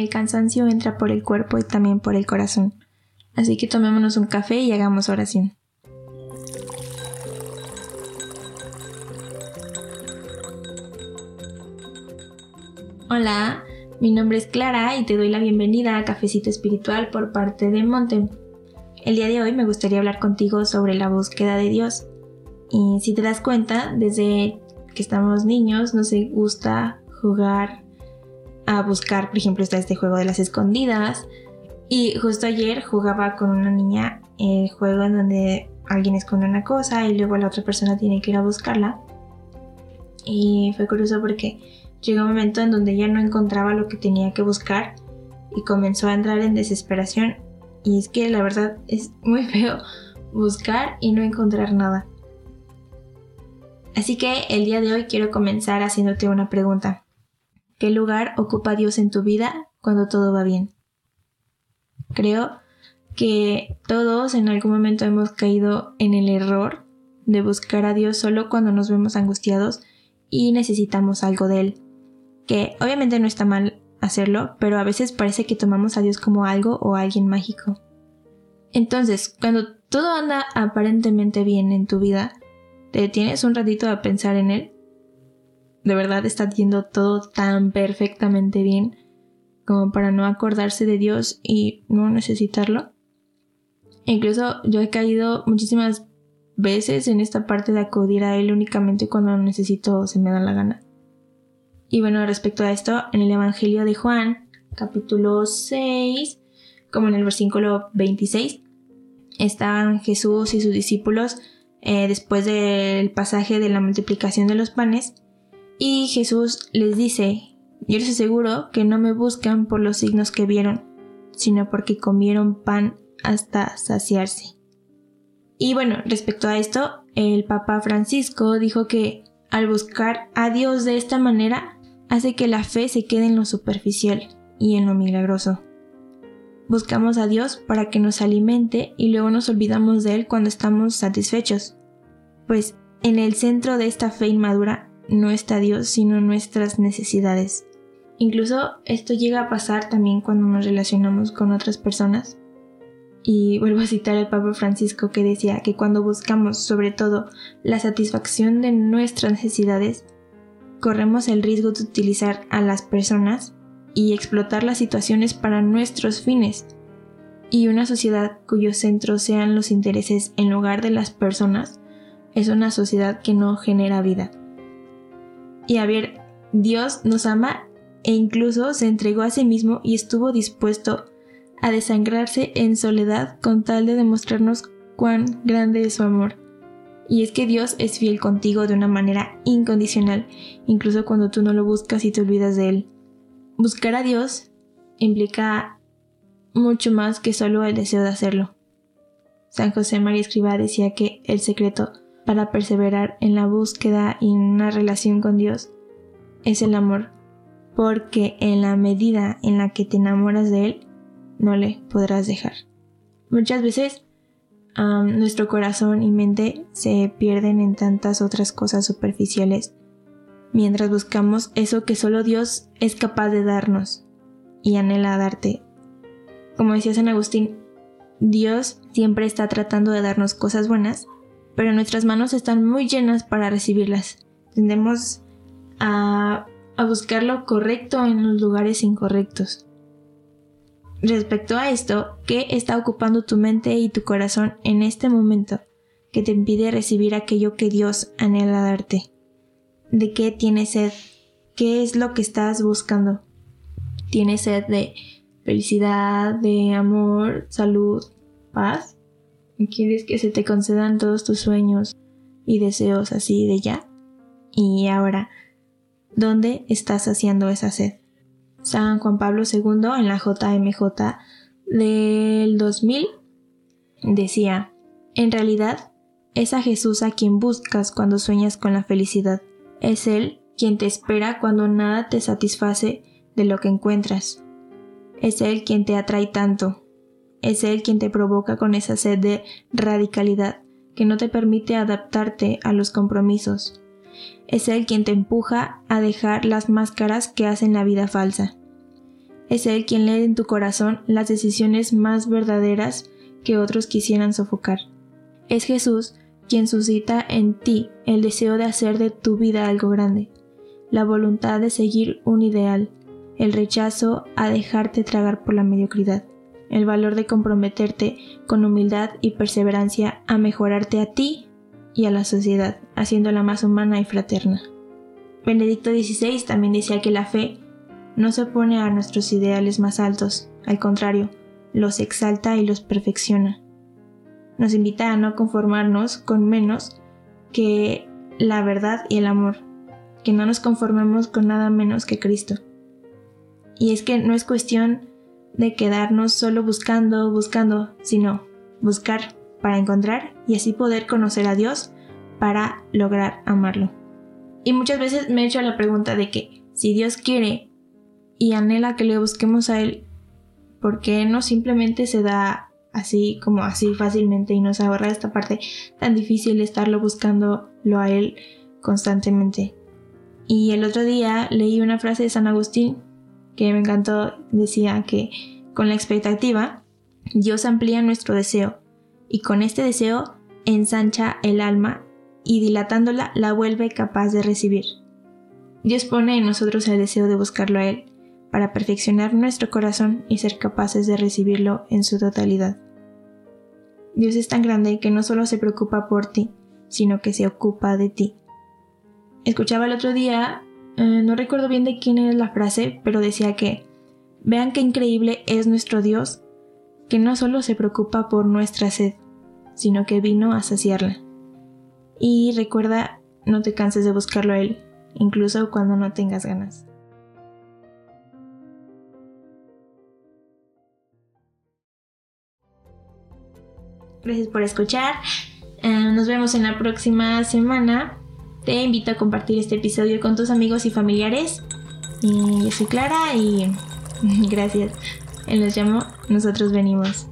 El cansancio entra por el cuerpo y también por el corazón. Así que tomémonos un café y hagamos oración. Hola, mi nombre es Clara y te doy la bienvenida a Cafecito Espiritual por parte de Monte. El día de hoy me gustaría hablar contigo sobre la búsqueda de Dios. Y si te das cuenta, desde que estamos niños nos gusta jugar a buscar, por ejemplo, está este juego de las escondidas. Y justo ayer jugaba con una niña el juego en donde alguien esconde una cosa y luego la otra persona tiene que ir a buscarla. Y fue curioso porque Llegó un momento en donde ya no encontraba lo que tenía que buscar y comenzó a entrar en desesperación. Y es que la verdad es muy feo buscar y no encontrar nada. Así que el día de hoy quiero comenzar haciéndote una pregunta. ¿Qué lugar ocupa Dios en tu vida cuando todo va bien? Creo que todos en algún momento hemos caído en el error de buscar a Dios solo cuando nos vemos angustiados y necesitamos algo de Él que obviamente no está mal hacerlo, pero a veces parece que tomamos a Dios como algo o alguien mágico. Entonces, cuando todo anda aparentemente bien en tu vida, ¿te detienes un ratito a pensar en Él? ¿De verdad está yendo todo tan perfectamente bien como para no acordarse de Dios y no necesitarlo? Incluso yo he caído muchísimas veces en esta parte de acudir a Él únicamente cuando necesito o se me da la gana. Y bueno, respecto a esto, en el Evangelio de Juan, capítulo 6, como en el versículo 26, estaban Jesús y sus discípulos eh, después del pasaje de la multiplicación de los panes, y Jesús les dice, yo les aseguro que no me buscan por los signos que vieron, sino porque comieron pan hasta saciarse. Y bueno, respecto a esto, el Papa Francisco dijo que al buscar a Dios de esta manera, hace que la fe se quede en lo superficial y en lo milagroso. Buscamos a Dios para que nos alimente y luego nos olvidamos de Él cuando estamos satisfechos. Pues en el centro de esta fe inmadura no está Dios sino nuestras necesidades. Incluso esto llega a pasar también cuando nos relacionamos con otras personas. Y vuelvo a citar al Papa Francisco que decía que cuando buscamos sobre todo la satisfacción de nuestras necesidades, corremos el riesgo de utilizar a las personas y explotar las situaciones para nuestros fines. Y una sociedad cuyo centro sean los intereses en lugar de las personas es una sociedad que no genera vida. Y a ver, Dios nos ama e incluso se entregó a sí mismo y estuvo dispuesto a desangrarse en soledad con tal de demostrarnos cuán grande es su amor. Y es que Dios es fiel contigo de una manera incondicional, incluso cuando tú no lo buscas y te olvidas de Él. Buscar a Dios implica mucho más que solo el deseo de hacerlo. San José María Escriba decía que el secreto para perseverar en la búsqueda y en una relación con Dios es el amor, porque en la medida en la que te enamoras de Él, no le podrás dejar. Muchas veces nuestro corazón y mente se pierden en tantas otras cosas superficiales mientras buscamos eso que solo Dios es capaz de darnos y anhela darte. Como decía San Agustín, Dios siempre está tratando de darnos cosas buenas, pero nuestras manos están muy llenas para recibirlas. Tendemos a, a buscar lo correcto en los lugares incorrectos. Respecto a esto, ¿qué está ocupando tu mente y tu corazón en este momento que te impide recibir aquello que Dios anhela darte? ¿De qué tienes sed? ¿Qué es lo que estás buscando? ¿Tienes sed de felicidad, de amor, salud, paz? ¿Quieres que se te concedan todos tus sueños y deseos así de ya? Y ahora, ¿dónde estás haciendo esa sed? San Juan Pablo II en la JMJ del 2000 decía, en realidad es a Jesús a quien buscas cuando sueñas con la felicidad. Es Él quien te espera cuando nada te satisface de lo que encuentras. Es Él quien te atrae tanto. Es Él quien te provoca con esa sed de radicalidad que no te permite adaptarte a los compromisos. Es Él quien te empuja a dejar las máscaras que hacen la vida falsa. es Él quien lee en tu corazón las decisiones más verdaderas que otros quisieran sofocar. Es Jesús quien suscita en ti el deseo de hacer de tu vida algo grande, la voluntad de seguir un ideal, el rechazo a dejarte tragar por la mediocridad, el valor de comprometerte con humildad y perseverancia a mejorarte a ti y a la sociedad, haciéndola más humana y fraterna. Benedicto XVI también decía que la fe no se opone a nuestros ideales más altos, al contrario, los exalta y los perfecciona. Nos invita a no conformarnos con menos que la verdad y el amor, que no nos conformemos con nada menos que Cristo. Y es que no es cuestión de quedarnos solo buscando, buscando, sino buscar para encontrar y así poder conocer a Dios para lograr amarlo. Y muchas veces me he hecho la pregunta de que si Dios quiere y anhela que le busquemos a Él, ¿por qué no simplemente se da así como así fácilmente y nos ahorra esta parte tan difícil de estarlo buscándolo a Él constantemente? Y el otro día leí una frase de San Agustín que me encantó, decía que con la expectativa Dios amplía nuestro deseo y con este deseo ensancha el alma y dilatándola la vuelve capaz de recibir. Dios pone en nosotros el deseo de buscarlo a Él para perfeccionar nuestro corazón y ser capaces de recibirlo en su totalidad. Dios es tan grande que no solo se preocupa por ti, sino que se ocupa de ti. Escuchaba el otro día, eh, no recuerdo bien de quién es la frase, pero decía que, vean qué increíble es nuestro Dios, que no solo se preocupa por nuestra sed, sino que vino a saciarla. Y recuerda, no te canses de buscarlo a Él, incluso cuando no tengas ganas. Gracias por escuchar. Eh, nos vemos en la próxima semana. Te invito a compartir este episodio con tus amigos y familiares. Yo soy Clara y gracias. Los llamo Nosotros Venimos.